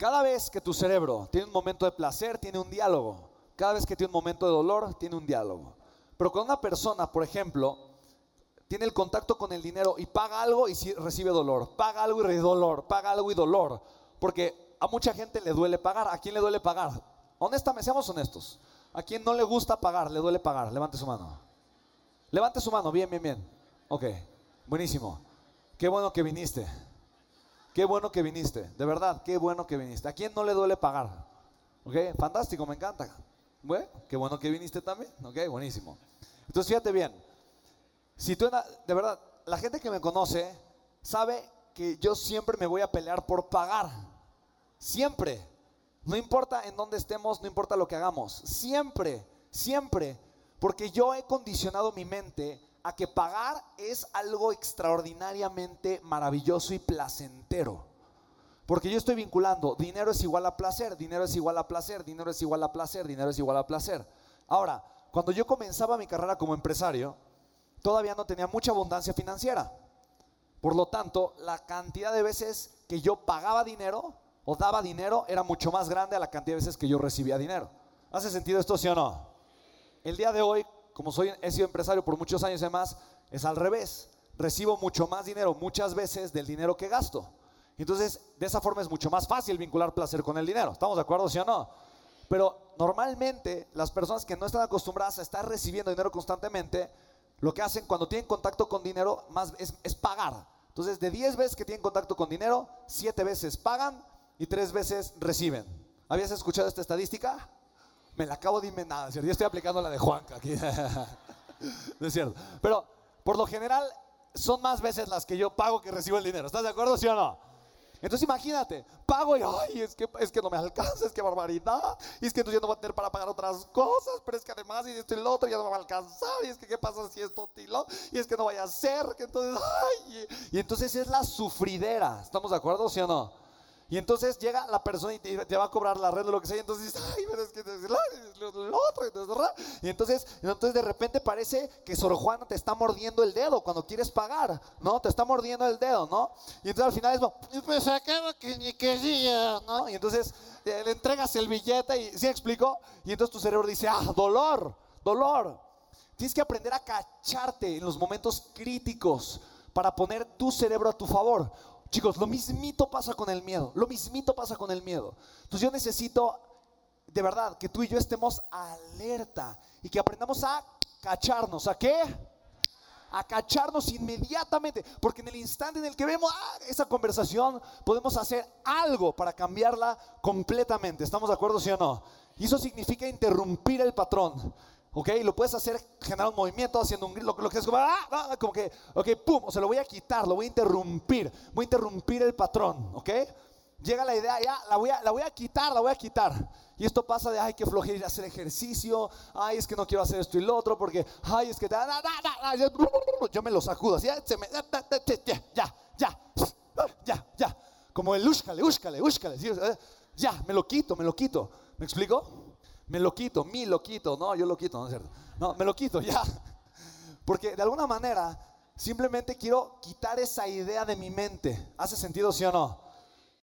Cada vez que tu cerebro tiene un momento de placer, tiene un diálogo. Cada vez que tiene un momento de dolor, tiene un diálogo. Pero cuando una persona, por ejemplo, tiene el contacto con el dinero y paga algo y recibe dolor, paga algo y recibe dolor, paga algo y dolor, porque a mucha gente le duele pagar. ¿A quién le duele pagar? Honestamente, seamos honestos. ¿A quién no le gusta pagar? Le duele pagar. Levante su mano. Levante su mano. Bien, bien, bien. Ok. Buenísimo. Qué bueno que viniste. Qué bueno que viniste. De verdad, qué bueno que viniste. ¿A quién no le duele pagar? Ok. Fantástico, me encanta. Bueno, qué bueno que viniste también. Ok, buenísimo. Entonces, fíjate bien. Si tú, de verdad, la gente que me conoce sabe que yo siempre me voy a pelear por pagar. Siempre. No importa en dónde estemos, no importa lo que hagamos. Siempre, siempre. Porque yo he condicionado mi mente a que pagar es algo extraordinariamente maravilloso y placentero. Porque yo estoy vinculando, dinero es igual a placer, dinero es igual a placer, dinero es igual a placer, dinero es igual a placer. Ahora, cuando yo comenzaba mi carrera como empresario, todavía no tenía mucha abundancia financiera. Por lo tanto, la cantidad de veces que yo pagaba dinero o daba dinero era mucho más grande a la cantidad de veces que yo recibía dinero. ¿Hace sentido esto, sí o no? El día de hoy, como soy, he sido empresario por muchos años y demás, es al revés. Recibo mucho más dinero muchas veces del dinero que gasto. Entonces, de esa forma es mucho más fácil vincular placer con el dinero. ¿Estamos de acuerdo, sí o no? Pero normalmente las personas que no están acostumbradas a estar recibiendo dinero constantemente, lo que hacen cuando tienen contacto con dinero más es, es pagar. Entonces, de 10 veces que tienen contacto con dinero, 7 veces pagan y tres veces reciben. ¿Habías escuchado esta estadística? Me la acabo de inventar. Yo estoy aplicando la de Juanca aquí. no es cierto. Pero por lo general son más veces las que yo pago que recibo el dinero. ¿Estás de acuerdo, sí o no? Entonces imagínate, pago y ay, es que, es que no me alcanza, es que barbaridad, y es que entonces yo no voy a tener para pagar otras cosas, pero es que además y esto y lo otro ya no me va a alcanzar, y es que qué pasa si esto y lo, y es que no vaya a ser, que entonces, ay, y entonces es la sufridera, ¿estamos de acuerdo, sí o no? Y entonces llega la persona y te, va a cobrar la red o lo que sea. Y entonces ay, pero es que. Y entonces, entonces de repente parece que Sor Juana te está mordiendo el dedo cuando quieres pagar, ¿no? Te está mordiendo el dedo, ¿no? Y entonces al final es, pues acaba que ni quería, ¿no? Y entonces eh, le entregas el billete y, ¿sí explico? Y entonces tu cerebro dice, ah, dolor, dolor. Tienes que aprender a cacharte en los momentos críticos para poner tu cerebro a tu favor. Chicos, lo mismito pasa con el miedo. Lo mismito pasa con el miedo. Entonces yo necesito, de verdad, que tú y yo estemos alerta y que aprendamos a cacharnos. ¿A qué? A cacharnos inmediatamente. Porque en el instante en el que vemos ah, esa conversación, podemos hacer algo para cambiarla completamente. ¿Estamos de acuerdo, sí o no? Y eso significa interrumpir el patrón. ¿Ok? Lo puedes hacer, generar un movimiento haciendo un grito, lo, que es como, ah, ah, como que, ok, pum, o se lo voy a quitar, lo voy a interrumpir, voy a interrumpir el patrón, ¿ok? Llega la idea, ya, la voy a, la voy a quitar, la voy a quitar. Y esto pasa de, ay, que flojera hacer ejercicio, ay, es que no quiero hacer esto y lo otro, porque, ay, es que, yo me lo sacudo, así, ya, ya, ya, ya, ya, como el úscale, úscale, úscale, ya, me lo quito, me lo quito, ¿me explico? Me lo quito, mi lo quito, no, yo lo quito, no es cierto. No, me lo quito ya. Porque de alguna manera simplemente quiero quitar esa idea de mi mente. ¿Hace sentido, sí o no?